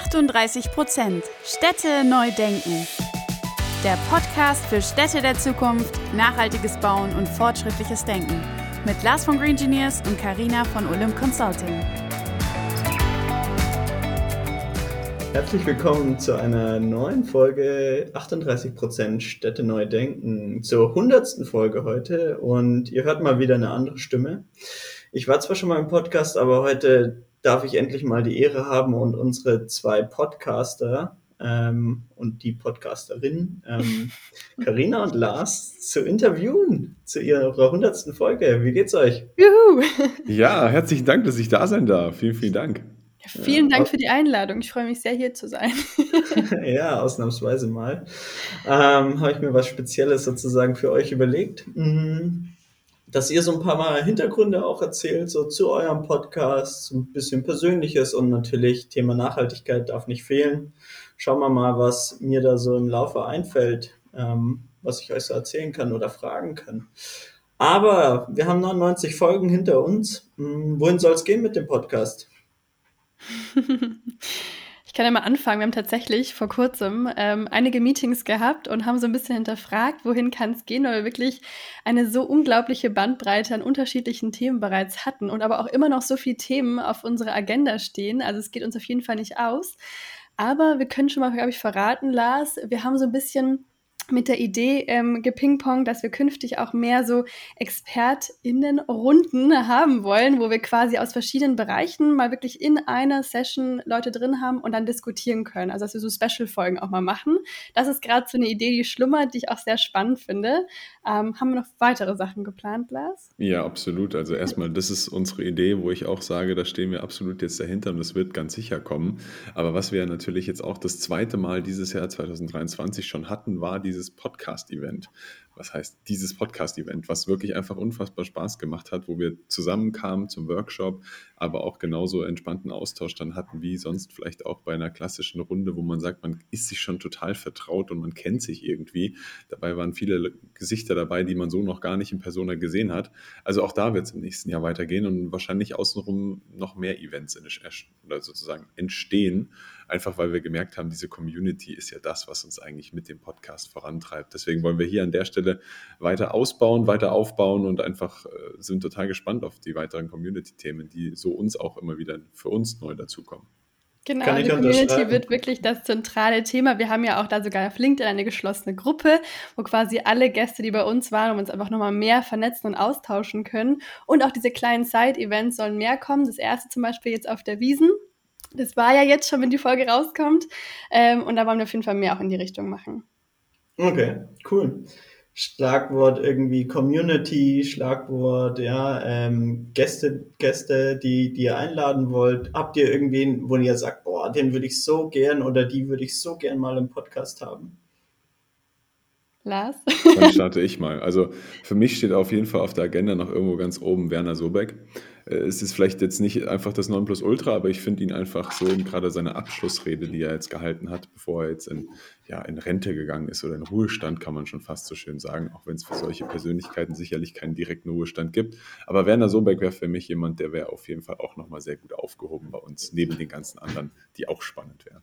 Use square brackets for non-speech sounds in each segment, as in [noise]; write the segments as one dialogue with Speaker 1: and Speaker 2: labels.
Speaker 1: 38 Prozent Städte neu denken. Der Podcast für Städte der Zukunft, nachhaltiges Bauen und fortschrittliches Denken. Mit Lars von Green Engineers und Karina von Olymp Consulting.
Speaker 2: Herzlich willkommen zu einer neuen Folge 38 Prozent Städte neu denken. Zur hundertsten Folge heute und ihr hört mal wieder eine andere Stimme. Ich war zwar schon mal im Podcast, aber heute darf ich endlich mal die Ehre haben und unsere zwei Podcaster ähm, und die Podcasterin [laughs] Karina ähm, und Lars zu interviewen zu ihrer hundertsten Folge. Wie geht's euch?
Speaker 3: Juhu! Ja, herzlichen Dank, dass ich da sein darf. Vielen, vielen Dank.
Speaker 4: Ja, vielen Dank für die Einladung. Ich freue mich sehr, hier zu sein. [laughs] [laughs]
Speaker 2: ja, ausnahmsweise mal. Ähm, Habe ich mir was Spezielles sozusagen für euch überlegt. Mhm dass ihr so ein paar Mal Hintergründe auch erzählt, so zu eurem Podcast, ein bisschen Persönliches und natürlich Thema Nachhaltigkeit darf nicht fehlen. Schauen wir mal, was mir da so im Laufe einfällt, ähm, was ich euch so erzählen kann oder fragen kann. Aber wir haben 99 Folgen hinter uns. Hm, wohin soll es gehen mit dem Podcast? [laughs]
Speaker 4: kann ja mal anfangen. Wir haben tatsächlich vor kurzem ähm, einige Meetings gehabt und haben so ein bisschen hinterfragt, wohin kann es gehen, weil wir wirklich eine so unglaubliche Bandbreite an unterschiedlichen Themen bereits hatten und aber auch immer noch so viele Themen auf unserer Agenda stehen. Also es geht uns auf jeden Fall nicht aus. Aber wir können schon mal, glaube ich, verraten, Lars, wir haben so ein bisschen mit der Idee ähm, gepingpong, dass wir künftig auch mehr so ExpertInnen-Runden haben wollen, wo wir quasi aus verschiedenen Bereichen mal wirklich in einer Session Leute drin haben und dann diskutieren können. Also dass wir so Special-Folgen auch mal machen. Das ist gerade so eine Idee, die schlummert, die ich auch sehr spannend finde. Ähm, haben wir noch weitere Sachen geplant, Lars?
Speaker 3: Ja, absolut. Also erstmal, das ist unsere Idee, wo ich auch sage, da stehen wir absolut jetzt dahinter und das wird ganz sicher kommen. Aber was wir natürlich jetzt auch das zweite Mal dieses Jahr 2023 schon hatten, war diese dieses Podcast-Event. Was heißt dieses Podcast-Event, was wirklich einfach unfassbar Spaß gemacht hat, wo wir zusammenkamen zum Workshop, aber auch genauso entspannten Austausch dann hatten, wie sonst vielleicht auch bei einer klassischen Runde, wo man sagt, man ist sich schon total vertraut und man kennt sich irgendwie. Dabei waren viele Gesichter dabei, die man so noch gar nicht in Persona gesehen hat. Also auch da wird es im nächsten Jahr weitergehen und wahrscheinlich außenrum noch mehr Events in, oder sozusagen entstehen einfach weil wir gemerkt haben, diese Community ist ja das, was uns eigentlich mit dem Podcast vorantreibt. Deswegen wollen wir hier an der Stelle weiter ausbauen, weiter aufbauen und einfach äh, sind total gespannt auf die weiteren Community-Themen, die so uns auch immer wieder für uns neu dazukommen.
Speaker 4: Genau, die Community wird wirklich das zentrale Thema. Wir haben ja auch da sogar auf LinkedIn eine geschlossene Gruppe, wo quasi alle Gäste, die bei uns waren, um uns einfach nochmal mehr vernetzen und austauschen können. Und auch diese kleinen Side-Events sollen mehr kommen. Das erste zum Beispiel jetzt auf der Wiesen. Das war ja jetzt schon, wenn die Folge rauskommt. Ähm, und da wollen wir auf jeden Fall mehr auch in die Richtung machen.
Speaker 2: Okay, cool. Schlagwort irgendwie Community, Schlagwort, ja, ähm, Gäste, Gäste, die, die ihr einladen wollt. Habt ihr irgendwen, wo ihr sagt, boah, den würde ich so gern oder die würde ich so gern mal im Podcast haben?
Speaker 4: Lars?
Speaker 3: Dann starte ich mal. Also für mich steht auf jeden Fall auf der Agenda noch irgendwo ganz oben Werner Sobeck. Äh, es ist vielleicht jetzt nicht einfach das Nonplusultra, aber ich finde ihn einfach so, gerade seine Abschlussrede, die er jetzt gehalten hat, bevor er jetzt in, ja, in Rente gegangen ist oder in Ruhestand, kann man schon fast so schön sagen, auch wenn es für solche Persönlichkeiten sicherlich keinen direkten Ruhestand gibt. Aber Werner Sobeck wäre für mich jemand, der wäre auf jeden Fall auch nochmal sehr gut aufgehoben bei uns, neben den ganzen anderen, die auch spannend wären.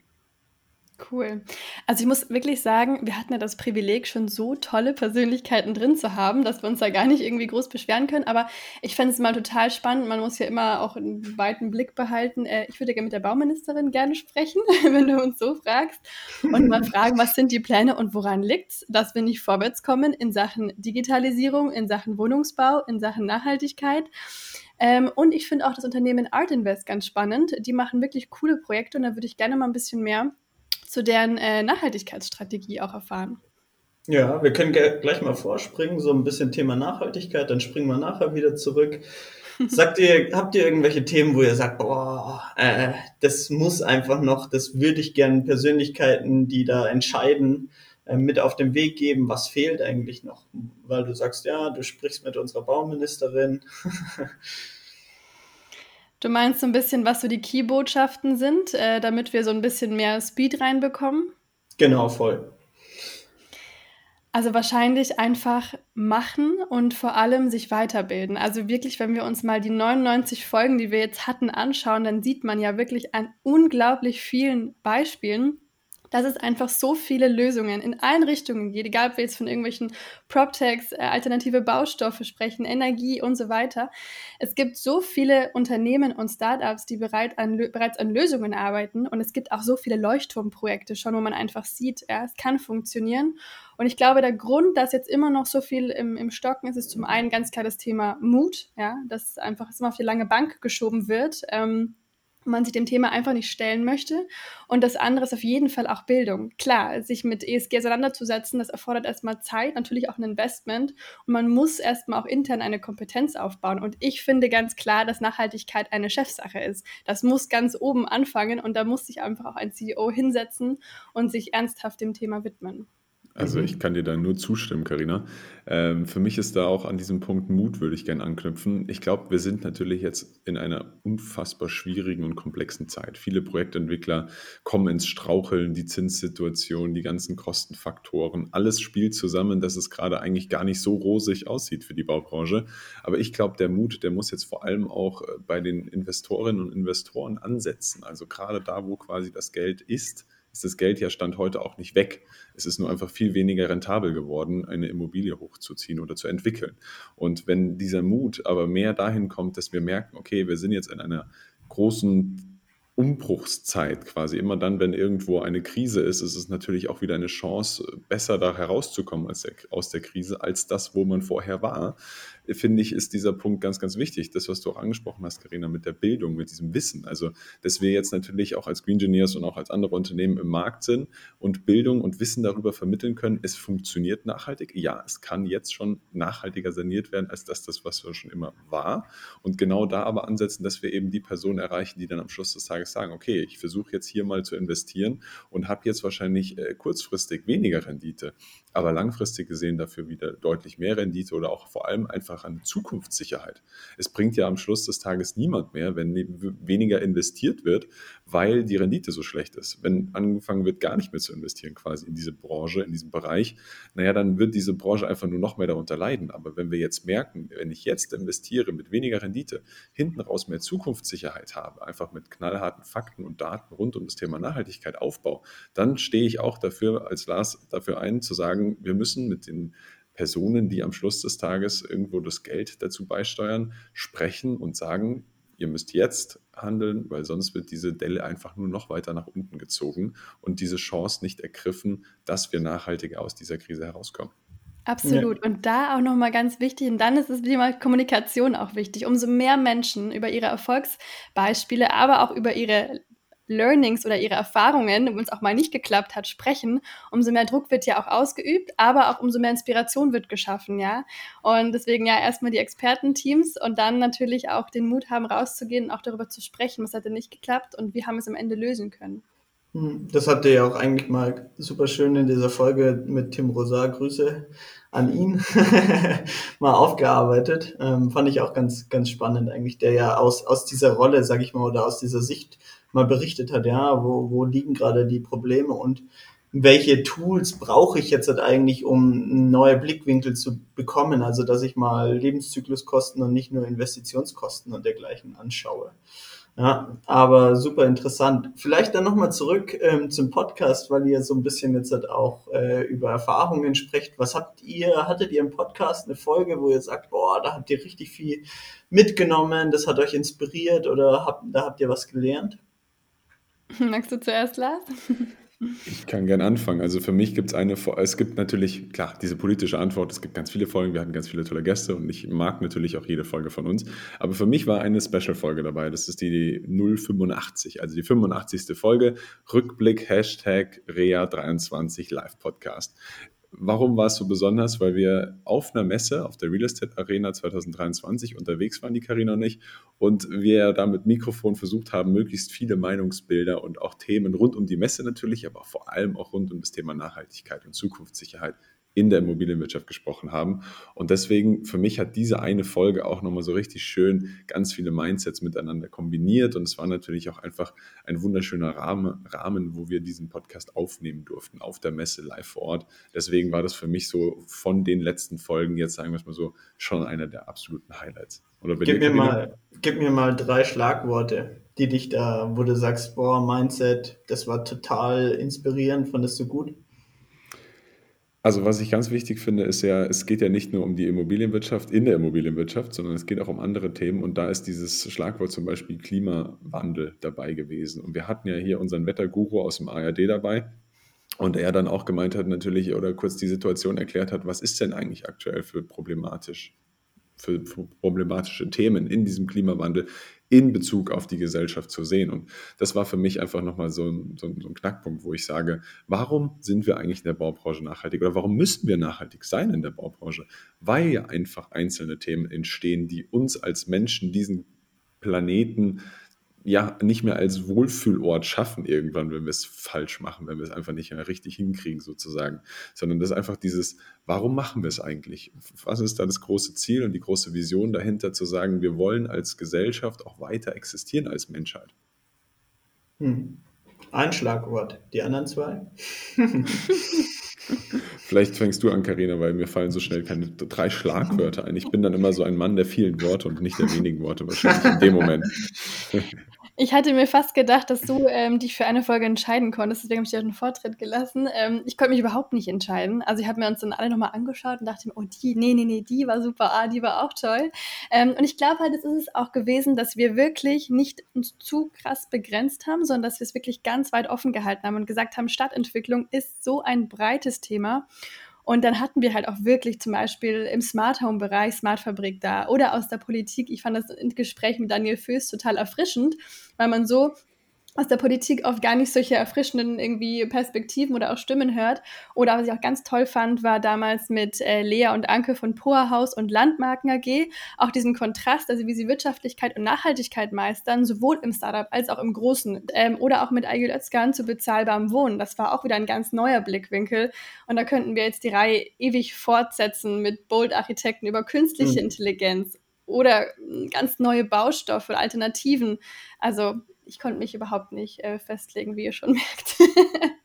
Speaker 4: Cool. Also ich muss wirklich sagen, wir hatten ja das Privileg, schon so tolle Persönlichkeiten drin zu haben, dass wir uns da gar nicht irgendwie groß beschweren können. Aber ich fände es mal total spannend. Man muss ja immer auch einen weiten Blick behalten. Äh, ich würde gerne mit der Bauministerin gerne sprechen, [laughs] wenn du uns so fragst. Und mal fragen, was sind die Pläne und woran liegt es, dass wir nicht vorwärts kommen in Sachen Digitalisierung, in Sachen Wohnungsbau, in Sachen Nachhaltigkeit. Ähm, und ich finde auch das Unternehmen Art Invest ganz spannend. Die machen wirklich coole Projekte und da würde ich gerne mal ein bisschen mehr zu deren äh, Nachhaltigkeitsstrategie auch erfahren.
Speaker 2: Ja, wir können gleich mal vorspringen, so ein bisschen Thema Nachhaltigkeit, dann springen wir nachher wieder zurück. Sagt ihr, habt ihr irgendwelche Themen, wo ihr sagt, boah, äh, das muss einfach noch, das würde ich gerne Persönlichkeiten, die da entscheiden, äh, mit auf den Weg geben, was fehlt eigentlich noch? Weil du sagst, ja, du sprichst mit unserer Bauministerin. [laughs]
Speaker 4: Du meinst so ein bisschen, was so die Key-Botschaften sind, äh, damit wir so ein bisschen mehr Speed reinbekommen?
Speaker 2: Genau, voll.
Speaker 4: Also wahrscheinlich einfach machen und vor allem sich weiterbilden. Also wirklich, wenn wir uns mal die 99 Folgen, die wir jetzt hatten, anschauen, dann sieht man ja wirklich an unglaublich vielen Beispielen, dass es einfach so viele Lösungen in allen Richtungen geht, egal ob wir jetzt von irgendwelchen PropTechs, äh, alternative Baustoffe sprechen, Energie und so weiter. Es gibt so viele Unternehmen und Startups, die bereit an, bereits an Lösungen arbeiten und es gibt auch so viele Leuchtturmprojekte schon, wo man einfach sieht, ja, es kann funktionieren. Und ich glaube, der Grund, dass jetzt immer noch so viel im, im Stocken ist, ist zum einen ganz klar das Thema Mut, ja, dass einfach immer auf die lange Bank geschoben wird. Ähm, man sich dem Thema einfach nicht stellen möchte. Und das andere ist auf jeden Fall auch Bildung. Klar, sich mit ESG auseinanderzusetzen, das erfordert erstmal Zeit, natürlich auch ein Investment. Und man muss erstmal auch intern eine Kompetenz aufbauen. Und ich finde ganz klar, dass Nachhaltigkeit eine Chefsache ist. Das muss ganz oben anfangen und da muss sich einfach auch ein CEO hinsetzen und sich ernsthaft dem Thema widmen.
Speaker 3: Also mhm. ich kann dir da nur zustimmen, Karina. Ähm, für mich ist da auch an diesem Punkt Mut, würde ich gerne anknüpfen. Ich glaube, wir sind natürlich jetzt in einer unfassbar schwierigen und komplexen Zeit. Viele Projektentwickler kommen ins Straucheln, die Zinssituation, die ganzen Kostenfaktoren, alles spielt zusammen, dass es gerade eigentlich gar nicht so rosig aussieht für die Baubranche. Aber ich glaube, der Mut, der muss jetzt vor allem auch äh, bei den Investorinnen und Investoren ansetzen. Also gerade da, wo quasi das Geld ist, ist das Geld ja Stand heute auch nicht weg. Es ist nur einfach viel weniger rentabel geworden, eine Immobilie hochzuziehen oder zu entwickeln. Und wenn dieser Mut aber mehr dahin kommt, dass wir merken, okay, wir sind jetzt in einer großen Umbruchszeit quasi. Immer dann, wenn irgendwo eine Krise ist, ist es natürlich auch wieder eine Chance, besser da herauszukommen als der, aus der Krise, als das, wo man vorher war. Finde ich, ist dieser Punkt ganz, ganz wichtig. Das, was du auch angesprochen hast, Karina, mit der Bildung, mit diesem Wissen. Also, dass wir jetzt natürlich auch als Green Engineers und auch als andere Unternehmen im Markt sind und Bildung und Wissen darüber vermitteln können, es funktioniert nachhaltig. Ja, es kann jetzt schon nachhaltiger saniert werden, als das, das was schon immer war. Und genau da aber ansetzen, dass wir eben die Personen erreichen, die dann am Schluss des Tages Tages sagen, okay, ich versuche jetzt hier mal zu investieren und habe jetzt wahrscheinlich äh, kurzfristig weniger Rendite, aber langfristig gesehen dafür wieder deutlich mehr Rendite oder auch vor allem einfach eine Zukunftssicherheit. Es bringt ja am Schluss des Tages niemand mehr, wenn weniger investiert wird, weil die Rendite so schlecht ist. Wenn angefangen wird, gar nicht mehr zu investieren quasi in diese Branche, in diesem Bereich, naja, dann wird diese Branche einfach nur noch mehr darunter leiden. Aber wenn wir jetzt merken, wenn ich jetzt investiere mit weniger Rendite, hinten raus mehr Zukunftssicherheit habe, einfach mit knallharten Fakten und Daten rund um das Thema Nachhaltigkeit aufbaue, dann stehe ich auch dafür, als Lars, dafür ein, zu sagen, wir müssen mit den Personen, die am Schluss des Tages irgendwo das Geld dazu beisteuern, sprechen und sagen, ihr müsst jetzt handeln, weil sonst wird diese Delle einfach nur noch weiter nach unten gezogen und diese Chance nicht ergriffen, dass wir nachhaltiger aus dieser Krise herauskommen.
Speaker 4: Absolut. Ja. Und da auch nochmal ganz wichtig, und dann ist das Thema Kommunikation auch wichtig. Umso mehr Menschen über ihre Erfolgsbeispiele, aber auch über ihre Learnings oder ihre Erfahrungen, wenn es auch mal nicht geklappt hat, sprechen, umso mehr Druck wird ja auch ausgeübt, aber auch umso mehr Inspiration wird geschaffen, ja. Und deswegen ja erstmal die Expertenteams und dann natürlich auch den Mut haben, rauszugehen und auch darüber zu sprechen, was hat denn nicht geklappt und wie haben wir es am Ende lösen können.
Speaker 2: Hm, das habt ihr ja auch eigentlich mal super schön in dieser Folge mit Tim Rosar, Grüße an ihn, [laughs] mal aufgearbeitet. Ähm, fand ich auch ganz, ganz spannend eigentlich, der ja aus, aus dieser Rolle, sag ich mal, oder aus dieser Sicht mal berichtet hat, ja, wo, wo liegen gerade die Probleme und welche Tools brauche ich jetzt halt eigentlich, um neue Blickwinkel zu bekommen, also dass ich mal Lebenszykluskosten und nicht nur Investitionskosten und dergleichen anschaue. Ja, aber super interessant. Vielleicht dann nochmal zurück ähm, zum Podcast, weil ihr so ein bisschen jetzt halt auch äh, über Erfahrungen sprecht. Was habt ihr, hattet ihr im Podcast eine Folge, wo ihr sagt, boah, da habt ihr richtig viel mitgenommen, das hat euch inspiriert oder habt, da habt ihr was gelernt? [laughs]
Speaker 4: Magst du zuerst, Lars? [laughs]
Speaker 3: Ich kann gern anfangen. Also für mich gibt es eine, es gibt natürlich, klar, diese politische Antwort, es gibt ganz viele Folgen, wir hatten ganz viele tolle Gäste und ich mag natürlich auch jede Folge von uns. Aber für mich war eine Special-Folge dabei, das ist die 085, also die 85. Folge, Rückblick, Hashtag Rea23 Live-Podcast. Warum war es so besonders? Weil wir auf einer Messe, auf der Real Estate Arena 2023 unterwegs waren, die Karina und ich, und wir da mit Mikrofon versucht haben, möglichst viele Meinungsbilder und auch Themen rund um die Messe natürlich, aber vor allem auch rund um das Thema Nachhaltigkeit und Zukunftssicherheit in der Immobilienwirtschaft gesprochen haben. Und deswegen, für mich hat diese eine Folge auch nochmal so richtig schön ganz viele Mindsets miteinander kombiniert. Und es war natürlich auch einfach ein wunderschöner Rahmen, Rahmen, wo wir diesen Podcast aufnehmen durften, auf der Messe live vor Ort. Deswegen war das für mich so von den letzten Folgen, jetzt sagen wir es mal so, schon einer der absoluten Highlights.
Speaker 2: Oder gib, mir mal, gib mir mal drei Schlagworte, die dich da, wo du sagst, boah, Mindset, das war total inspirierend, fandest du gut?
Speaker 3: Also was ich ganz wichtig finde, ist ja, es geht ja nicht nur um die Immobilienwirtschaft in der Immobilienwirtschaft, sondern es geht auch um andere Themen. Und da ist dieses Schlagwort zum Beispiel Klimawandel dabei gewesen. Und wir hatten ja hier unseren Wetterguru aus dem ARD dabei. Und er dann auch gemeint hat natürlich oder kurz die Situation erklärt hat, was ist denn eigentlich aktuell für problematisch für, problematische Themen in diesem Klimawandel in Bezug auf die Gesellschaft zu sehen. Und das war für mich einfach nochmal so ein, so, so ein Knackpunkt, wo ich sage, warum sind wir eigentlich in der Baubranche nachhaltig oder warum müssen wir nachhaltig sein in der Baubranche? Weil ja einfach einzelne Themen entstehen, die uns als Menschen diesen Planeten ja nicht mehr als Wohlfühlort schaffen irgendwann, wenn wir es falsch machen, wenn wir es einfach nicht mehr richtig hinkriegen sozusagen, sondern das ist einfach dieses, warum machen wir es eigentlich? Was ist da das große Ziel und die große Vision dahinter zu sagen, wir wollen als Gesellschaft auch weiter existieren als Menschheit?
Speaker 2: Hm. Ein Schlagwort, die anderen zwei? [laughs]
Speaker 3: Vielleicht fängst du an, Karina, weil mir fallen so schnell keine drei Schlagwörter ein. Ich bin dann immer so ein Mann der vielen Worte und nicht der wenigen Worte wahrscheinlich in dem Moment. [laughs]
Speaker 4: Ich hatte mir fast gedacht, dass du ähm, dich für eine Folge entscheiden konntest, deswegen habe ich dir einen Vortritt gelassen. Ähm, ich konnte mich überhaupt nicht entscheiden. Also ich habe mir uns dann alle nochmal angeschaut und dachte oh die, nee, nee, nee, die war super, ah, die war auch toll. Ähm, und ich glaube halt, es ist es auch gewesen, dass wir wirklich nicht uns zu krass begrenzt haben, sondern dass wir es wirklich ganz weit offen gehalten haben und gesagt haben, Stadtentwicklung ist so ein breites Thema. Und dann hatten wir halt auch wirklich zum Beispiel im Smart Home Bereich Smart Fabrik da oder aus der Politik. Ich fand das Gespräch mit Daniel Föß total erfrischend, weil man so aus der Politik oft gar nicht solche erfrischenden irgendwie Perspektiven oder auch Stimmen hört. Oder was ich auch ganz toll fand, war damals mit äh, Lea und Anke von Poorhaus und Landmarken AG auch diesen Kontrast, also wie sie Wirtschaftlichkeit und Nachhaltigkeit meistern, sowohl im Startup als auch im Großen. Ähm, oder auch mit Aygül Özkan zu bezahlbarem Wohnen. Das war auch wieder ein ganz neuer Blickwinkel. Und da könnten wir jetzt die Reihe ewig fortsetzen mit Bold-Architekten über künstliche mhm. Intelligenz oder ganz neue Baustoffe, Alternativen. Also ich konnte mich überhaupt nicht äh, festlegen, wie ihr schon [laughs] merkt.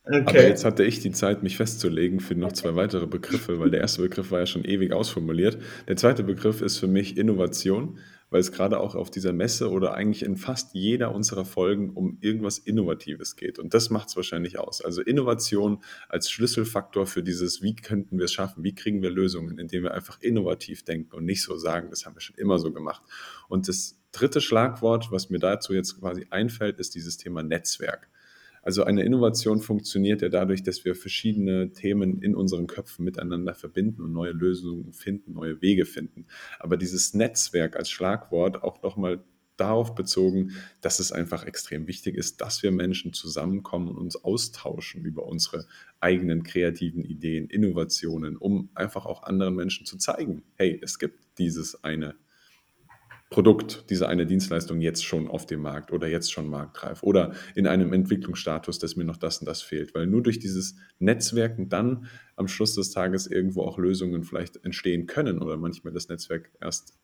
Speaker 3: okay. Aber jetzt hatte ich die Zeit, mich festzulegen für noch zwei weitere Begriffe, weil der erste Begriff war ja schon ewig ausformuliert. Der zweite Begriff ist für mich Innovation, weil es gerade auch auf dieser Messe oder eigentlich in fast jeder unserer Folgen um irgendwas Innovatives geht. Und das macht es wahrscheinlich aus. Also Innovation als Schlüsselfaktor für dieses, wie könnten wir es schaffen, wie kriegen wir Lösungen, indem wir einfach innovativ denken und nicht so sagen, das haben wir schon immer so gemacht. Und das dritte Schlagwort, was mir dazu jetzt quasi einfällt, ist dieses Thema Netzwerk. Also eine Innovation funktioniert ja dadurch, dass wir verschiedene Themen in unseren Köpfen miteinander verbinden und neue Lösungen finden, neue Wege finden. Aber dieses Netzwerk als Schlagwort auch nochmal darauf bezogen, dass es einfach extrem wichtig ist, dass wir Menschen zusammenkommen und uns austauschen über unsere eigenen kreativen Ideen, Innovationen, um einfach auch anderen Menschen zu zeigen, hey, es gibt dieses eine Produkt, diese eine Dienstleistung jetzt schon auf dem Markt oder jetzt schon marktreif oder in einem Entwicklungsstatus, dass mir noch das und das fehlt. Weil nur durch dieses Netzwerken dann am Schluss des Tages irgendwo auch Lösungen vielleicht entstehen können oder manchmal das Netzwerk erst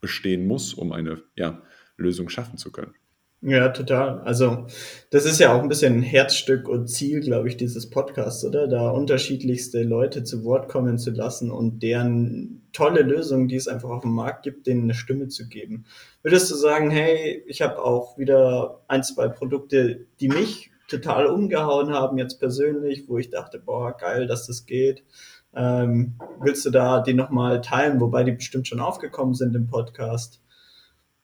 Speaker 3: bestehen muss, um eine ja, Lösung schaffen zu können.
Speaker 2: Ja, total. Also das ist ja auch ein bisschen Herzstück und Ziel, glaube ich, dieses Podcasts, oder? Da unterschiedlichste Leute zu Wort kommen zu lassen und deren tolle Lösungen, die es einfach auf dem Markt gibt, denen eine Stimme zu geben. Würdest du sagen, hey, ich habe auch wieder ein, zwei Produkte, die mich total umgehauen haben, jetzt persönlich, wo ich dachte, boah, geil, dass das geht. Ähm, willst du da die nochmal teilen, wobei die bestimmt schon aufgekommen sind im Podcast?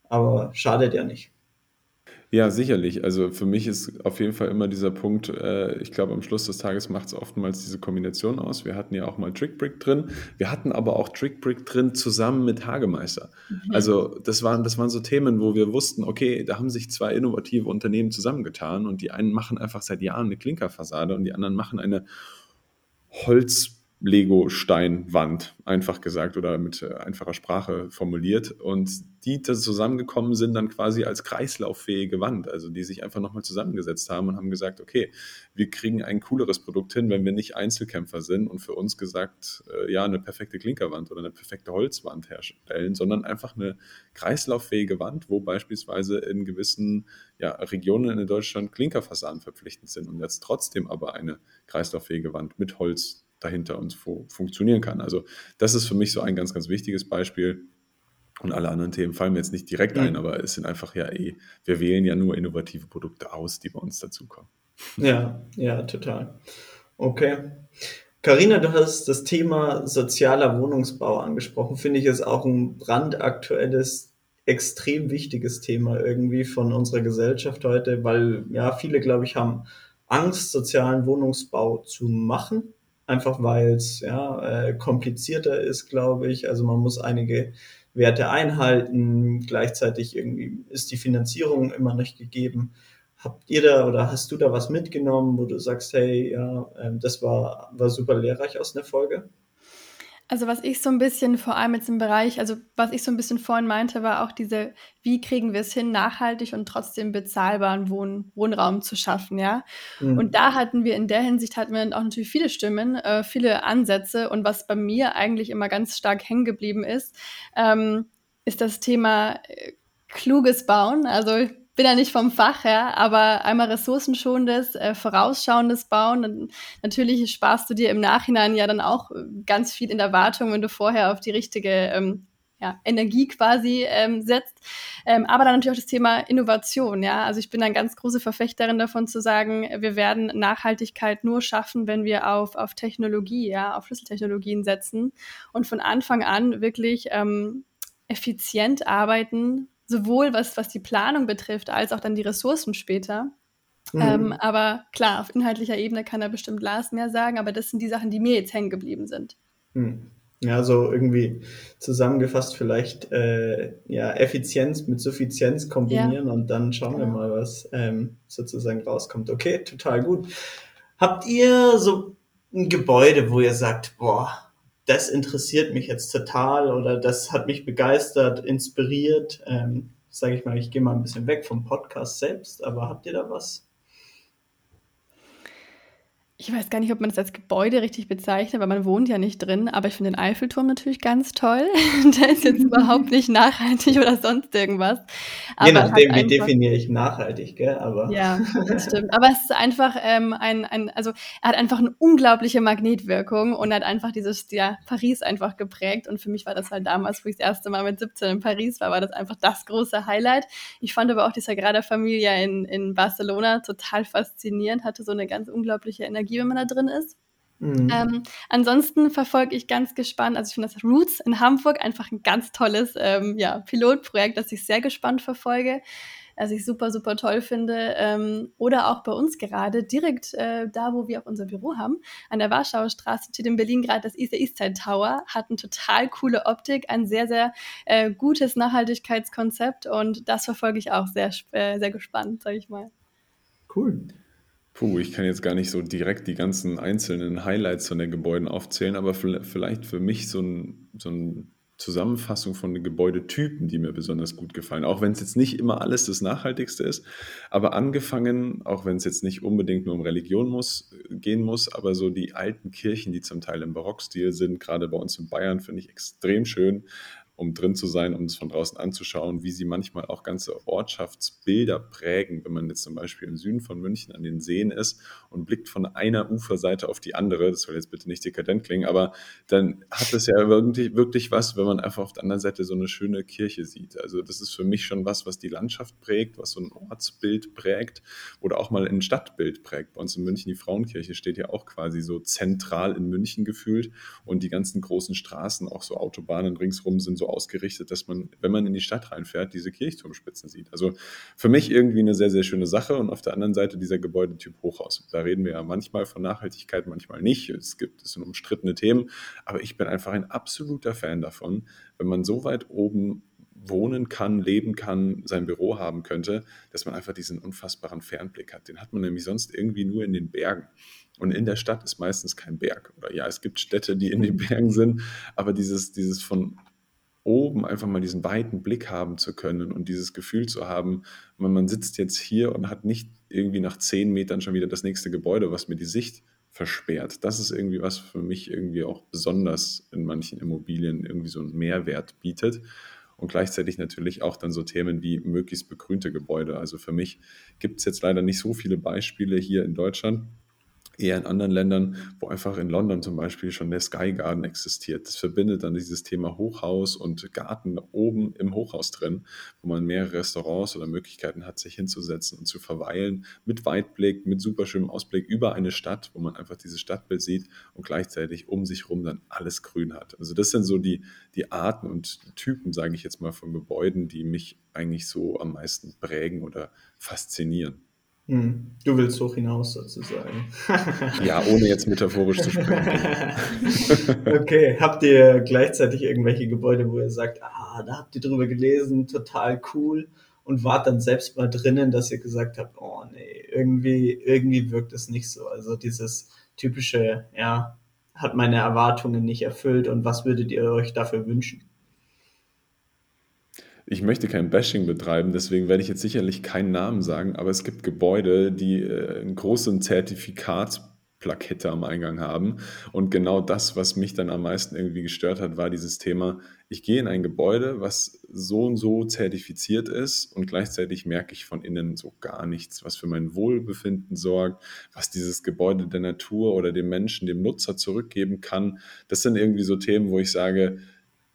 Speaker 2: Aber schadet ja nicht.
Speaker 3: Ja, sicherlich. Also für mich ist auf jeden Fall immer dieser Punkt, äh, ich glaube, am Schluss des Tages macht es oftmals diese Kombination aus. Wir hatten ja auch mal Trickbrick drin. Wir hatten aber auch Trickbrick drin zusammen mit Hagemeister. Mhm. Also das waren, das waren so Themen, wo wir wussten, okay, da haben sich zwei innovative Unternehmen zusammengetan und die einen machen einfach seit Jahren eine Klinkerfassade und die anderen machen eine Holz Lego-Steinwand, einfach gesagt oder mit äh, einfacher Sprache formuliert. Und die zusammengekommen sind dann quasi als kreislauffähige Wand, also die sich einfach nochmal zusammengesetzt haben und haben gesagt, okay, wir kriegen ein cooleres Produkt hin, wenn wir nicht Einzelkämpfer sind und für uns gesagt, äh, ja, eine perfekte Klinkerwand oder eine perfekte Holzwand herstellen, sondern einfach eine kreislauffähige Wand, wo beispielsweise in gewissen ja, Regionen in Deutschland Klinkerfassaden verpflichtend sind und jetzt trotzdem aber eine kreislauffähige Wand mit Holz dahinter uns funktionieren kann. Also das ist für mich so ein ganz, ganz wichtiges Beispiel. Und alle anderen Themen fallen mir jetzt nicht direkt ein, aber es sind einfach ja eh, wir wählen ja nur innovative Produkte aus, die bei uns dazukommen.
Speaker 2: Ja, ja, total. Okay. Carina, du hast das Thema sozialer Wohnungsbau angesprochen. Finde ich ist auch ein brandaktuelles, extrem wichtiges Thema irgendwie von unserer Gesellschaft heute, weil ja viele, glaube ich, haben Angst, sozialen Wohnungsbau zu machen einfach weil es ja, äh, komplizierter ist, glaube ich. Also man muss einige Werte einhalten. Gleichzeitig irgendwie ist die Finanzierung immer nicht gegeben. Habt ihr da oder hast du da was mitgenommen, wo du sagst, hey, ja, äh, das war, war super lehrreich aus einer Folge?
Speaker 4: Also was ich so ein bisschen, vor allem jetzt im Bereich, also was ich so ein bisschen vorhin meinte, war auch diese, wie kriegen wir es hin, nachhaltig und trotzdem bezahlbaren Wohn Wohnraum zu schaffen, ja. Mhm. Und da hatten wir in der Hinsicht hatten wir auch natürlich viele Stimmen, äh, viele Ansätze. Und was bei mir eigentlich immer ganz stark hängen geblieben ist, ähm, ist das Thema äh, kluges Bauen. Also bin ja nicht vom Fach her, aber einmal ressourcenschonendes, äh, vorausschauendes Bauen. Und natürlich sparst du dir im Nachhinein ja dann auch äh, ganz viel in der Wartung, wenn du vorher auf die richtige ähm, ja, Energie quasi ähm, setzt. Ähm, aber dann natürlich auch das Thema Innovation. Ja, also ich bin eine ganz große Verfechterin davon zu sagen, wir werden Nachhaltigkeit nur schaffen, wenn wir auf, auf Technologie, ja, auf Schlüsseltechnologien setzen und von Anfang an wirklich ähm, effizient arbeiten, sowohl was, was die Planung betrifft, als auch dann die Ressourcen später. Mhm. Ähm, aber klar, auf inhaltlicher Ebene kann da bestimmt Lars mehr sagen, aber das sind die Sachen, die mir jetzt hängen geblieben sind.
Speaker 2: Mhm. Ja, so irgendwie zusammengefasst vielleicht äh, ja, Effizienz mit Suffizienz kombinieren ja. und dann schauen genau. wir mal, was ähm, sozusagen rauskommt. Okay, total gut. Habt ihr so ein Gebäude, wo ihr sagt, boah, das interessiert mich jetzt total oder das hat mich begeistert, inspiriert. Ähm, Sage ich mal, ich gehe mal ein bisschen weg vom Podcast selbst, aber habt ihr da was?
Speaker 4: Ich weiß gar nicht, ob man das als Gebäude richtig bezeichnet, weil man wohnt ja nicht drin, aber ich finde den Eiffelturm natürlich ganz toll. [laughs] Der ist jetzt überhaupt nicht nachhaltig oder sonst irgendwas.
Speaker 2: Aber Je nachdem, wie definiere ich nachhaltig, gell? Aber
Speaker 4: ja, das stimmt. Aber es ist einfach ähm, ein, ein, also er hat einfach eine unglaubliche Magnetwirkung und hat einfach dieses, ja, Paris einfach geprägt. Und für mich war das halt damals, wo ich das erste Mal mit 17 in Paris war, war das einfach das große Highlight. Ich fand aber auch die Sagrada Familia in, in Barcelona total faszinierend, hatte so eine ganz unglaubliche Energie Energie, wenn man da drin ist. Mhm. Ähm, ansonsten verfolge ich ganz gespannt, also ich finde das Roots in Hamburg einfach ein ganz tolles ähm, ja, Pilotprojekt, das ich sehr gespannt verfolge, das ich super, super toll finde. Ähm, oder auch bei uns gerade, direkt äh, da, wo wir auch unser Büro haben, an der Warschauer Straße steht in Berlin gerade das East Eastside Tower, hat eine total coole Optik, ein sehr, sehr äh, gutes Nachhaltigkeitskonzept und das verfolge ich auch sehr, äh, sehr gespannt, sage ich mal.
Speaker 2: Cool.
Speaker 3: Puh, ich kann jetzt gar nicht so direkt die ganzen einzelnen Highlights von den Gebäuden aufzählen, aber vielleicht für mich so, ein, so eine Zusammenfassung von den Gebäudetypen, die mir besonders gut gefallen. Auch wenn es jetzt nicht immer alles das Nachhaltigste ist, aber angefangen, auch wenn es jetzt nicht unbedingt nur um Religion muss, gehen muss, aber so die alten Kirchen, die zum Teil im Barockstil sind, gerade bei uns in Bayern, finde ich extrem schön um drin zu sein, um es von draußen anzuschauen, wie sie manchmal auch ganze Ortschaftsbilder prägen, wenn man jetzt zum Beispiel im Süden von München an den Seen ist und blickt von einer Uferseite auf die andere, das soll jetzt bitte nicht dekadent klingen, aber dann hat es ja wirklich, wirklich was, wenn man einfach auf der anderen Seite so eine schöne Kirche sieht. Also das ist für mich schon was, was die Landschaft prägt, was so ein Ortsbild prägt oder auch mal ein Stadtbild prägt. Bei uns in München, die Frauenkirche steht ja auch quasi so zentral in München gefühlt und die ganzen großen Straßen, auch so Autobahnen ringsrum sind so ausgerichtet, dass man, wenn man in die Stadt reinfährt, diese Kirchturmspitzen sieht. Also für mich irgendwie eine sehr, sehr schöne Sache. Und auf der anderen Seite dieser Gebäudetyp Hochhaus. Da reden wir ja manchmal von Nachhaltigkeit, manchmal nicht. Es gibt, es sind umstrittene Themen. Aber ich bin einfach ein absoluter Fan davon, wenn man so weit oben wohnen kann, leben kann, sein Büro haben könnte, dass man einfach diesen unfassbaren Fernblick hat. Den hat man nämlich sonst irgendwie nur in den Bergen. Und in der Stadt ist meistens kein Berg. Oder ja, es gibt Städte, die in den Bergen sind, aber dieses, dieses von oben einfach mal diesen weiten Blick haben zu können und dieses Gefühl zu haben, man, man sitzt jetzt hier und hat nicht irgendwie nach zehn Metern schon wieder das nächste Gebäude, was mir die Sicht versperrt. Das ist irgendwie was für mich irgendwie auch besonders in manchen Immobilien irgendwie so einen Mehrwert bietet. Und gleichzeitig natürlich auch dann so Themen wie möglichst begrünte Gebäude. Also für mich gibt es jetzt leider nicht so viele Beispiele hier in Deutschland eher in anderen Ländern, wo einfach in London zum Beispiel schon der Sky Garden existiert. Das verbindet dann dieses Thema Hochhaus und Garten oben im Hochhaus drin, wo man mehrere Restaurants oder Möglichkeiten hat, sich hinzusetzen und zu verweilen, mit Weitblick, mit super schönem Ausblick über eine Stadt, wo man einfach dieses Stadtbild sieht und gleichzeitig um sich herum dann alles grün hat. Also das sind so die, die Arten und Typen, sage ich jetzt mal, von Gebäuden, die mich eigentlich so am meisten prägen oder faszinieren.
Speaker 2: Hm. Du willst hoch hinaus sozusagen. [laughs]
Speaker 3: ja, ohne jetzt metaphorisch zu sprechen. [laughs]
Speaker 2: okay, habt ihr gleichzeitig irgendwelche Gebäude, wo ihr sagt, ah, da habt ihr drüber gelesen, total cool und wart dann selbst mal drinnen, dass ihr gesagt habt, oh nee, irgendwie, irgendwie wirkt es nicht so. Also dieses typische, ja, hat meine Erwartungen nicht erfüllt und was würdet ihr euch dafür wünschen?
Speaker 3: Ich möchte kein Bashing betreiben, deswegen werde ich jetzt sicherlich keinen Namen sagen, aber es gibt Gebäude, die äh, einen großen Zertifikatsplakette am Eingang haben. Und genau das, was mich dann am meisten irgendwie gestört hat, war dieses Thema, ich gehe in ein Gebäude, was so und so zertifiziert ist und gleichzeitig merke ich von innen so gar nichts, was für mein Wohlbefinden sorgt, was dieses Gebäude der Natur oder dem Menschen, dem Nutzer zurückgeben kann. Das sind irgendwie so Themen, wo ich sage,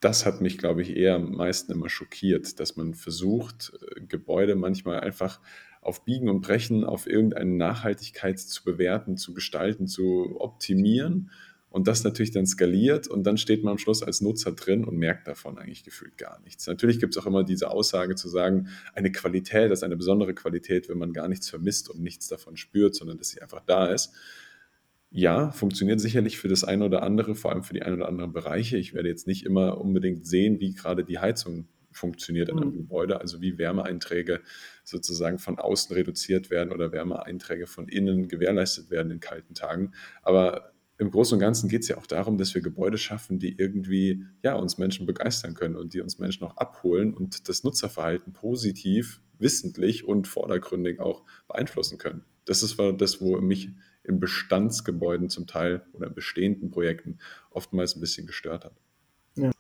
Speaker 3: das hat mich, glaube ich, eher am meisten immer schockiert, dass man versucht, äh, Gebäude manchmal einfach auf Biegen und Brechen auf irgendeine Nachhaltigkeit zu bewerten, zu gestalten, zu optimieren und das natürlich dann skaliert und dann steht man am Schluss als Nutzer drin und merkt davon eigentlich gefühlt gar nichts. Natürlich gibt es auch immer diese Aussage zu sagen, eine Qualität, ist eine besondere Qualität, wenn man gar nichts vermisst und nichts davon spürt, sondern dass sie einfach da ist ja, funktioniert sicherlich für das eine oder andere, vor allem für die ein oder anderen Bereiche. Ich werde jetzt nicht immer unbedingt sehen, wie gerade die Heizung funktioniert in einem mhm. Gebäude, also wie Wärmeeinträge sozusagen von außen reduziert werden oder Wärmeeinträge von innen gewährleistet werden in kalten Tagen. Aber im Großen und Ganzen geht es ja auch darum, dass wir Gebäude schaffen, die irgendwie ja, uns Menschen begeistern können und die uns Menschen auch abholen und das Nutzerverhalten positiv, wissentlich und vordergründig auch beeinflussen können. Das ist das, wo mich in Bestandsgebäuden zum Teil oder bestehenden Projekten oftmals ein bisschen gestört hat.
Speaker 2: Ja.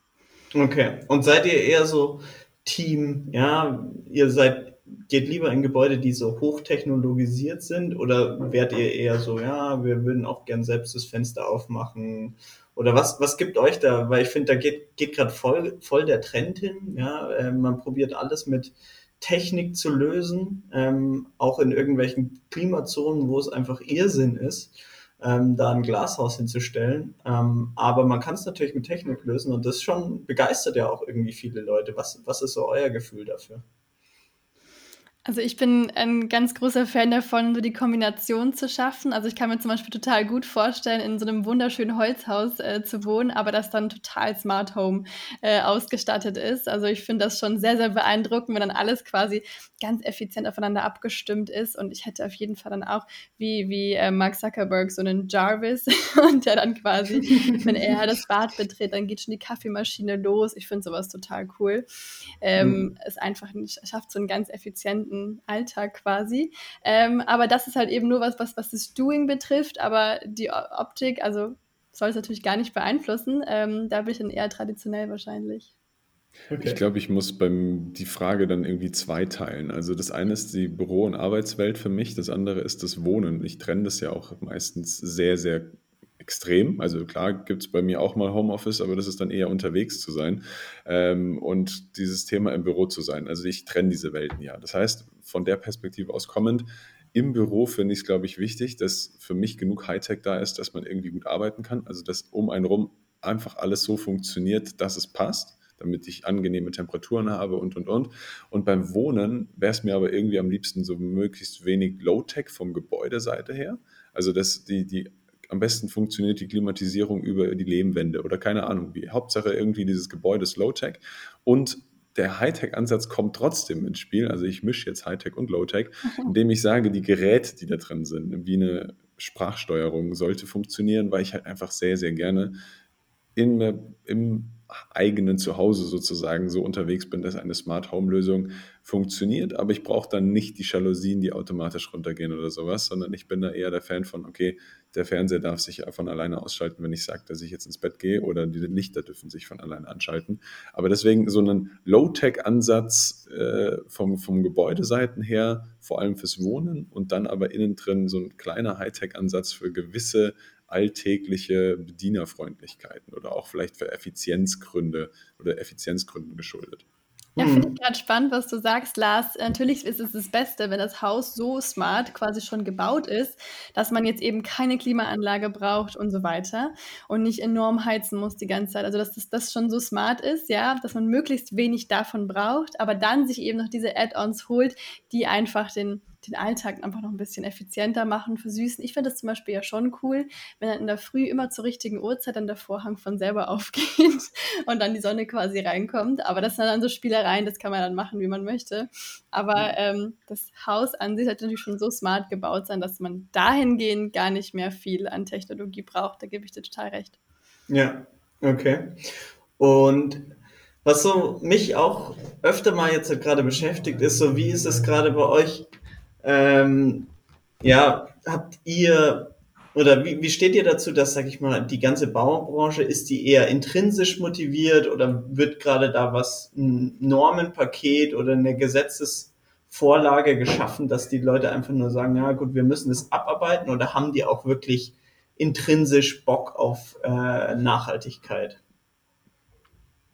Speaker 2: Okay. Und seid ihr eher so Team, ja, ihr seid, geht lieber in Gebäude, die so hochtechnologisiert sind oder werdet ihr eher so, ja, wir würden auch gern selbst das Fenster aufmachen oder was, was gibt euch da? Weil ich finde, da geht, geht gerade voll, voll der Trend hin, ja, äh, man probiert alles mit Technik zu lösen, ähm, auch in irgendwelchen Klimazonen, wo es einfach Irrsinn ist, ähm, da ein Glashaus hinzustellen. Ähm, aber man kann es natürlich mit Technik lösen und das schon begeistert ja auch irgendwie viele Leute. Was, was ist so euer Gefühl dafür?
Speaker 4: Also ich bin ein ganz großer Fan davon, so die Kombination zu schaffen. Also ich kann mir zum Beispiel total gut vorstellen, in so einem wunderschönen Holzhaus äh, zu wohnen, aber das dann total Smart Home äh, ausgestattet ist. Also ich finde das schon sehr, sehr beeindruckend, wenn dann alles quasi ganz effizient aufeinander abgestimmt ist. Und ich hätte auf jeden Fall dann auch, wie, wie äh, Mark Zuckerberg, so einen Jarvis [laughs] und der dann quasi, wenn er [laughs] das Bad betritt, dann geht schon die Kaffeemaschine los. Ich finde sowas total cool. Ähm, mhm. Es einfach schafft so einen ganz effizienten gesunden Alltag quasi. Ähm, aber das ist halt eben nur was, was, was das Doing betrifft, aber die Optik, also soll es natürlich gar nicht beeinflussen. Ähm, da bin ich dann eher traditionell wahrscheinlich.
Speaker 3: Okay. Ich glaube, ich muss beim die Frage dann irgendwie zweiteilen. Also das eine ist die Büro- und Arbeitswelt für mich, das andere ist das Wohnen. Ich trenne das ja auch meistens sehr, sehr extrem. Also klar gibt es bei mir auch mal Homeoffice, aber das ist dann eher unterwegs zu sein ähm, und dieses Thema im Büro zu sein. Also ich trenne diese Welten ja. Das heißt, von der Perspektive aus kommend, im Büro finde ich es, glaube ich, wichtig, dass für mich genug Hightech da ist, dass man irgendwie gut arbeiten kann. Also dass um einen rum einfach alles so funktioniert, dass es passt damit ich angenehme Temperaturen habe und, und, und. Und beim Wohnen wäre es mir aber irgendwie am liebsten so möglichst wenig Low-Tech vom Gebäudeseite her. Also, dass die, die am besten funktioniert die Klimatisierung über die Lehmwände oder keine Ahnung wie. Hauptsache irgendwie dieses Gebäude ist Low-Tech und der Hightech-Ansatz kommt trotzdem ins Spiel. Also ich mische jetzt Hightech und Low-Tech, indem ich sage, die Geräte, die da drin sind, wie eine Sprachsteuerung, sollte funktionieren, weil ich halt einfach sehr, sehr gerne in, im eigenen Zuhause sozusagen so unterwegs bin, dass eine Smart Home Lösung funktioniert, aber ich brauche dann nicht die Jalousien, die automatisch runtergehen oder sowas, sondern ich bin da eher der Fan von, okay, der Fernseher darf sich von alleine ausschalten, wenn ich sage, dass ich jetzt ins Bett gehe oder die Lichter dürfen sich von alleine anschalten. Aber deswegen so einen Low-Tech-Ansatz äh, vom, vom Gebäudeseiten her, vor allem fürs Wohnen und dann aber innen drin so ein kleiner Hightech-Ansatz für gewisse alltägliche Bedienerfreundlichkeiten oder auch vielleicht für Effizienzgründe oder Effizienzgründen geschuldet.
Speaker 4: Ja, finde ich gerade spannend, was du sagst, Lars. Natürlich ist es das Beste, wenn das Haus so smart quasi schon gebaut ist, dass man jetzt eben keine Klimaanlage braucht und so weiter und nicht enorm heizen muss die ganze Zeit. Also, dass das, das schon so smart ist, ja, dass man möglichst wenig davon braucht, aber dann sich eben noch diese Add-ons holt, die einfach den den Alltag einfach noch ein bisschen effizienter machen, versüßen. Ich finde das zum Beispiel ja schon cool, wenn dann in der Früh immer zur richtigen Uhrzeit dann der Vorhang von selber [laughs] aufgeht und dann die Sonne quasi reinkommt. Aber das sind dann so Spielereien, das kann man dann machen, wie man möchte. Aber ähm, das Haus an sich sollte natürlich schon so smart gebaut sein, dass man dahingehend gar nicht mehr viel an Technologie braucht. Da gebe ich dir total recht.
Speaker 2: Ja, okay. Und was so mich auch öfter mal jetzt gerade beschäftigt, ist so, wie ist es gerade bei euch ähm, ja, habt ihr oder wie, wie steht ihr dazu, dass, sag ich mal, die ganze Baubranche, ist die eher intrinsisch motiviert oder wird gerade da was, ein Normenpaket oder eine Gesetzesvorlage geschaffen, dass die Leute einfach nur sagen, ja gut, wir müssen das abarbeiten oder haben die auch wirklich intrinsisch Bock auf äh, Nachhaltigkeit?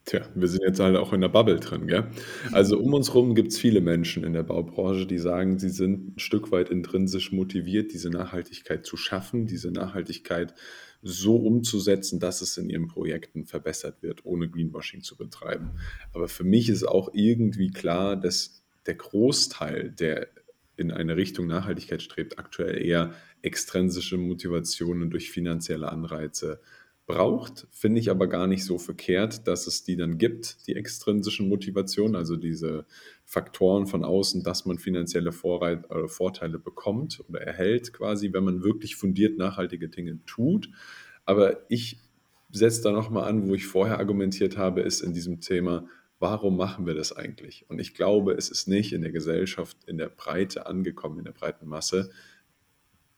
Speaker 3: Tja, wir sind jetzt halt auch in der Bubble drin, gell? Also um uns herum gibt es viele Menschen in der Baubranche, die sagen, sie sind ein Stück weit intrinsisch motiviert, diese Nachhaltigkeit zu schaffen, diese Nachhaltigkeit so umzusetzen, dass es in ihren Projekten verbessert wird, ohne Greenwashing zu betreiben. Aber für mich ist auch irgendwie klar, dass der Großteil, der in eine Richtung Nachhaltigkeit strebt, aktuell eher extrinsische Motivationen durch finanzielle Anreize braucht, finde ich aber gar nicht so verkehrt, dass es die dann gibt, die extrinsischen Motivationen, also diese Faktoren von außen, dass man finanzielle Vorreit, äh, Vorteile bekommt oder erhält, quasi, wenn man wirklich fundiert nachhaltige Dinge tut. Aber ich setze da nochmal an, wo ich vorher argumentiert habe, ist in diesem Thema, warum machen wir das eigentlich? Und ich glaube, es ist nicht in der Gesellschaft in der Breite angekommen, in der breiten Masse,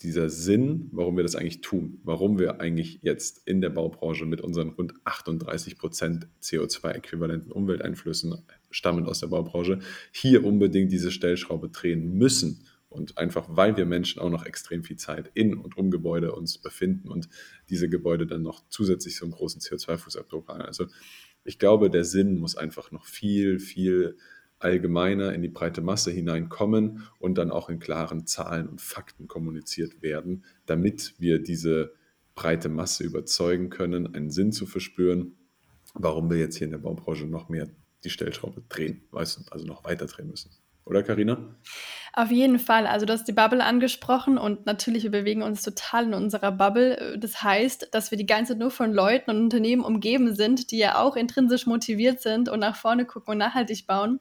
Speaker 3: dieser Sinn, warum wir das eigentlich tun, warum wir eigentlich jetzt in der Baubranche mit unseren rund 38 Prozent CO2-äquivalenten Umwelteinflüssen stammend aus der Baubranche hier unbedingt diese Stellschraube drehen müssen. Und einfach, weil wir Menschen auch noch extrem viel Zeit in und um Gebäude uns befinden und diese Gebäude dann noch zusätzlich so einen großen CO2-Fußabdruck haben. Also ich glaube, der Sinn muss einfach noch viel, viel allgemeiner in die breite Masse hineinkommen und dann auch in klaren Zahlen und Fakten kommuniziert werden, damit wir diese breite Masse überzeugen können, einen Sinn zu verspüren, warum wir jetzt hier in der Baubranche noch mehr die Stellschraube drehen, also noch weiter drehen müssen. Oder Karina?
Speaker 4: Auf jeden Fall. Also du hast die Bubble angesprochen und natürlich wir bewegen uns total in unserer Bubble. Das heißt, dass wir die ganze Zeit nur von Leuten und Unternehmen umgeben sind, die ja auch intrinsisch motiviert sind und nach vorne gucken und nachhaltig bauen.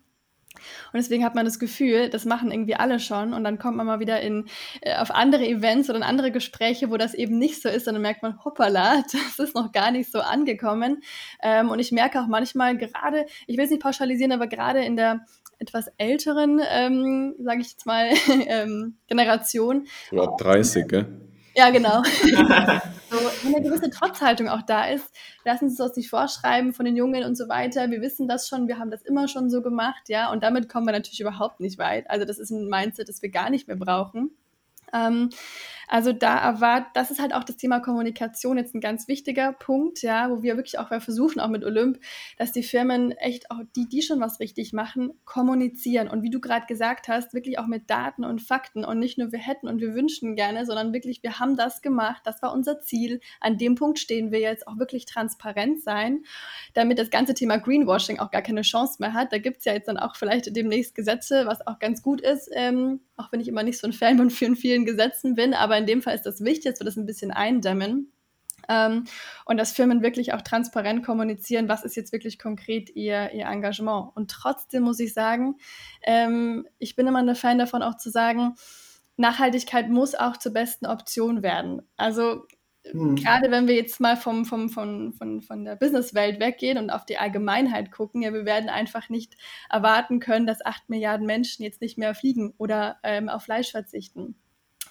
Speaker 4: Und deswegen hat man das Gefühl, das machen irgendwie alle schon. Und dann kommt man mal wieder in, äh, auf andere Events oder in andere Gespräche, wo das eben nicht so ist. Und dann merkt man, hoppala, [laughs] das ist noch gar nicht so angekommen. Ähm, und ich merke auch manchmal gerade, ich will es nicht pauschalisieren, aber gerade in der etwas älteren, ähm, sage ich jetzt mal, [laughs] ähm, Generation.
Speaker 3: Ab 30, gell?
Speaker 4: Ja, genau. [laughs] so, wenn eine gewisse Trotzhaltung auch da ist, lassen Sie es uns nicht vorschreiben von den Jungen und so weiter. Wir wissen das schon, wir haben das immer schon so gemacht, ja, und damit kommen wir natürlich überhaupt nicht weit. Also das ist ein Mindset, das wir gar nicht mehr brauchen. Ähm, also da erwartet, das ist halt auch das Thema Kommunikation jetzt ein ganz wichtiger Punkt, ja, wo wir wirklich auch versuchen, auch mit Olymp, dass die Firmen echt auch die, die schon was richtig machen, kommunizieren. Und wie du gerade gesagt hast, wirklich auch mit Daten und Fakten und nicht nur wir hätten und wir wünschen gerne, sondern wirklich, wir haben das gemacht, das war unser Ziel. An dem Punkt stehen wir jetzt auch wirklich transparent sein, damit das ganze Thema Greenwashing auch gar keine Chance mehr hat. Da gibt es ja jetzt dann auch vielleicht demnächst Gesetze, was auch ganz gut ist, ähm, auch wenn ich immer nicht so ein Fan von vielen, vielen Gesetzen bin, aber in dem Fall ist das wichtig, dass wir das ein bisschen eindämmen. Ähm, und dass Firmen wirklich auch transparent kommunizieren, was ist jetzt wirklich konkret ihr, ihr Engagement. Und trotzdem muss ich sagen, ähm, ich bin immer ein Fan davon, auch zu sagen, Nachhaltigkeit muss auch zur besten Option werden. Also mhm. gerade wenn wir jetzt mal vom, vom, von, von, von der Businesswelt weggehen und auf die Allgemeinheit gucken, ja, wir werden einfach nicht erwarten können, dass acht Milliarden Menschen jetzt nicht mehr fliegen oder ähm, auf Fleisch verzichten.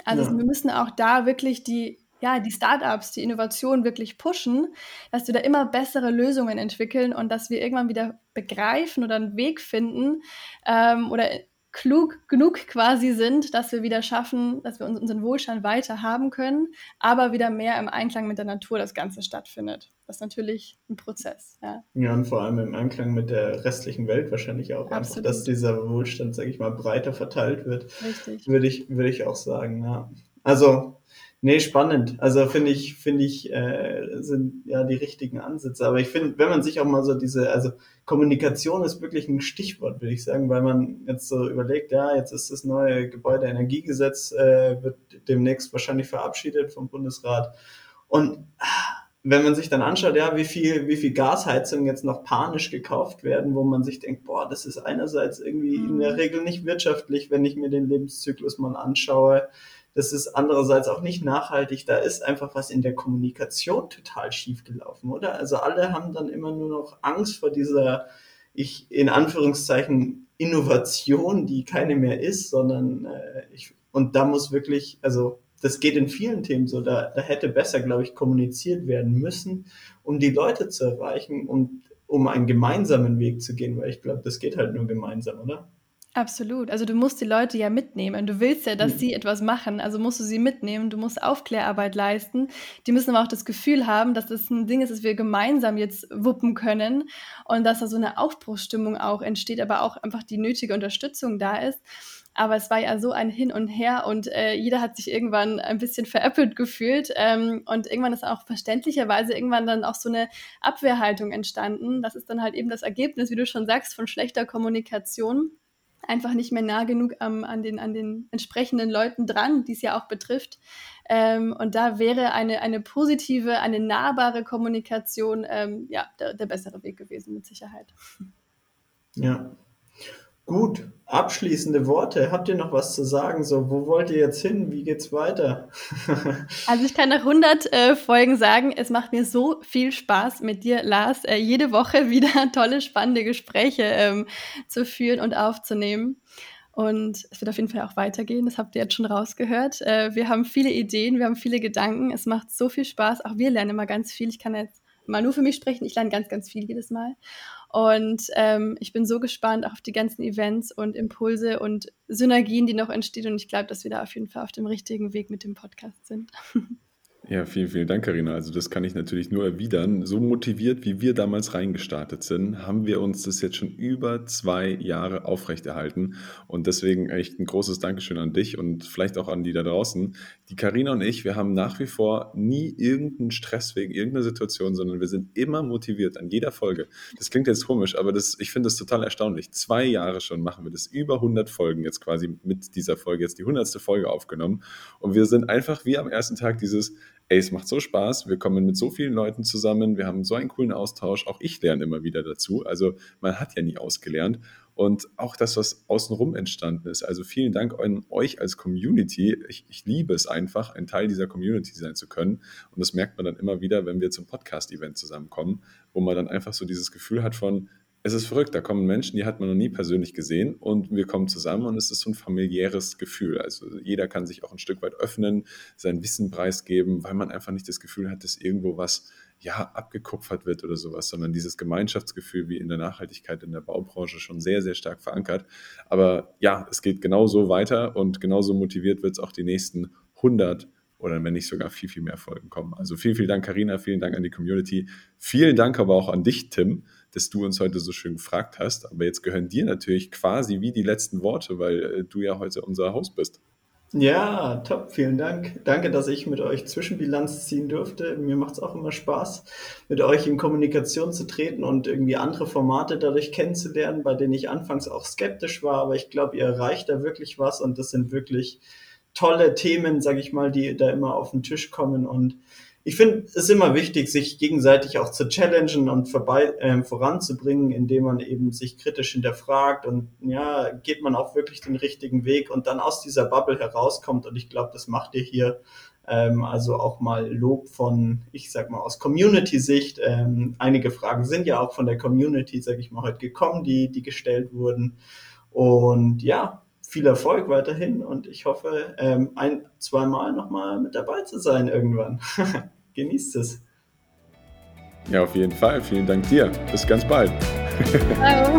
Speaker 4: Also ja. wir müssen auch da wirklich die ja, die Startups, die Innovation wirklich pushen, dass wir da immer bessere Lösungen entwickeln und dass wir irgendwann wieder begreifen oder einen Weg finden ähm, oder klug genug quasi sind, dass wir wieder schaffen, dass wir unseren Wohlstand weiter haben können, aber wieder mehr im Einklang mit der Natur das Ganze stattfindet. Das ist natürlich ein Prozess. Ja,
Speaker 2: ja und vor allem im Einklang mit der restlichen Welt wahrscheinlich auch. Absolut. Einfach, dass dieser Wohlstand, sage ich mal, breiter verteilt wird. Richtig. Würde ich, würde ich auch sagen, ja. Also Nee, spannend. Also finde ich, finde ich, äh, sind ja die richtigen Ansätze. Aber ich finde, wenn man sich auch mal so diese, also Kommunikation ist wirklich ein Stichwort, würde ich sagen, weil man jetzt so überlegt, ja, jetzt ist das neue Gebäudeenergiegesetz, äh, wird demnächst wahrscheinlich verabschiedet vom Bundesrat. Und wenn man sich dann anschaut, ja, wie viel, wie viel Gasheizungen jetzt noch panisch gekauft werden, wo man sich denkt, boah, das ist einerseits irgendwie in der mhm. Regel nicht wirtschaftlich, wenn ich mir den Lebenszyklus mal anschaue das ist andererseits auch nicht nachhaltig. Da ist einfach was in der Kommunikation total schief gelaufen, oder? Also alle haben dann immer nur noch Angst vor dieser, ich in Anführungszeichen, Innovation, die keine mehr ist, sondern äh, ich, und da muss wirklich, also das geht in vielen Themen so, da, da hätte besser, glaube ich, kommuniziert werden müssen, um die Leute zu erreichen und um einen gemeinsamen Weg zu gehen, weil ich glaube, das geht halt nur gemeinsam, oder?
Speaker 4: Absolut. Also du musst die Leute ja mitnehmen. Du willst ja, dass mhm. sie etwas machen, also musst du sie mitnehmen. Du musst Aufklärarbeit leisten. Die müssen aber auch das Gefühl haben, dass das ein Ding ist, das wir gemeinsam jetzt wuppen können und dass da so eine Aufbruchsstimmung auch entsteht, aber auch einfach die nötige Unterstützung da ist. Aber es war ja so ein Hin und Her und äh, jeder hat sich irgendwann ein bisschen veräppelt gefühlt. Ähm, und irgendwann ist auch verständlicherweise irgendwann dann auch so eine Abwehrhaltung entstanden. Das ist dann halt eben das Ergebnis, wie du schon sagst, von schlechter Kommunikation einfach nicht mehr nah genug ähm, an, den, an den entsprechenden Leuten dran, die es ja auch betrifft. Ähm, und da wäre eine, eine positive, eine nahbare Kommunikation ähm, ja, der, der bessere Weg gewesen, mit Sicherheit.
Speaker 2: Ja, Gut, abschließende Worte. Habt ihr noch was zu sagen? So, wo wollt ihr jetzt hin? Wie geht's weiter? [laughs]
Speaker 4: also ich kann nach 100 äh, Folgen sagen, es macht mir so viel Spaß mit dir, Lars, äh, jede Woche [laughs] wieder tolle, spannende Gespräche ähm, zu führen und aufzunehmen. Und es wird auf jeden Fall auch weitergehen, das habt ihr jetzt schon rausgehört. Äh, wir haben viele Ideen, wir haben viele Gedanken, es macht so viel Spaß. Auch wir lernen immer ganz viel. Ich kann jetzt mal nur für mich sprechen, ich lerne ganz, ganz viel jedes Mal. Und ähm, ich bin so gespannt auf die ganzen Events und Impulse und Synergien, die noch entstehen. Und ich glaube, dass wir da auf jeden Fall auf dem richtigen Weg mit dem Podcast sind. [laughs]
Speaker 3: Ja, vielen, vielen Dank, Karina. Also das kann ich natürlich nur erwidern. So motiviert, wie wir damals reingestartet sind, haben wir uns das jetzt schon über zwei Jahre aufrechterhalten. Und deswegen echt ein großes Dankeschön an dich und vielleicht auch an die da draußen. Die Karina und ich, wir haben nach wie vor nie irgendeinen Stress wegen irgendeiner Situation, sondern wir sind immer motiviert an jeder Folge. Das klingt jetzt komisch, aber das, ich finde das total erstaunlich. Zwei Jahre schon machen wir das, über 100 Folgen jetzt quasi mit dieser Folge, jetzt die 100. Folge aufgenommen. Und wir sind einfach wie am ersten Tag dieses ey, es macht so Spaß, wir kommen mit so vielen Leuten zusammen, wir haben so einen coolen Austausch, auch ich lerne immer wieder dazu. Also man hat ja nie ausgelernt. Und auch das, was außenrum entstanden ist. Also vielen Dank an euch als Community. Ich, ich liebe es einfach, ein Teil dieser Community sein zu können. Und das merkt man dann immer wieder, wenn wir zum Podcast-Event zusammenkommen, wo man dann einfach so dieses Gefühl hat von, es ist verrückt, da kommen Menschen, die hat man noch nie persönlich gesehen und wir kommen zusammen und es ist so ein familiäres Gefühl. Also jeder kann sich auch ein Stück weit öffnen, sein Wissen preisgeben, weil man einfach nicht das Gefühl hat, dass irgendwo was ja abgekupfert wird oder sowas, sondern dieses Gemeinschaftsgefühl wie in der Nachhaltigkeit in der Baubranche schon sehr, sehr stark verankert. Aber ja, es geht genauso weiter und genauso motiviert wird es auch die nächsten 100 oder wenn nicht sogar viel, viel mehr Folgen kommen. Also vielen, vielen Dank, Karina, vielen Dank an die Community. Vielen Dank aber auch an dich, Tim, dass du uns heute so schön gefragt hast. Aber jetzt gehören dir natürlich quasi wie die letzten Worte, weil äh, du ja heute unser Host bist.
Speaker 2: Ja, top, vielen Dank. Danke, dass ich mit euch Zwischenbilanz ziehen durfte. Mir macht es auch immer Spaß, mit euch in Kommunikation zu treten und irgendwie andere Formate dadurch kennenzulernen, bei denen ich anfangs auch skeptisch war. Aber ich glaube, ihr erreicht da wirklich was und das sind wirklich tolle Themen, sage ich mal, die da immer auf den Tisch kommen und ich finde es immer wichtig, sich gegenseitig auch zu challengen und vorbei, äh, voranzubringen, indem man eben sich kritisch hinterfragt und ja, geht man auch wirklich den richtigen Weg und dann aus dieser Bubble herauskommt. Und ich glaube, das macht ihr hier. Ähm, also auch mal Lob von, ich sag mal, aus Community-Sicht. Ähm, einige Fragen sind ja auch von der Community, sag ich mal, heute gekommen, die, die gestellt wurden. Und ja, viel Erfolg weiterhin und ich hoffe, ähm, ein, zweimal nochmal mit dabei zu sein irgendwann. [laughs] Genießt es.
Speaker 3: Ja, auf jeden Fall. Vielen Dank dir. Bis ganz bald. Ciao.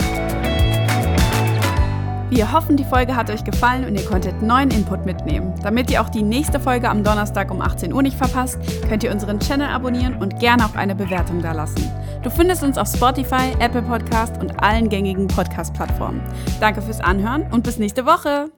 Speaker 1: Wir hoffen, die Folge hat euch gefallen und ihr konntet neuen Input mitnehmen. Damit ihr auch die nächste Folge am Donnerstag um 18 Uhr nicht verpasst, könnt ihr unseren Channel abonnieren und gerne auch eine Bewertung dalassen. Du findest uns auf Spotify, Apple Podcast und allen gängigen Podcast-Plattformen. Danke fürs Anhören und bis nächste Woche.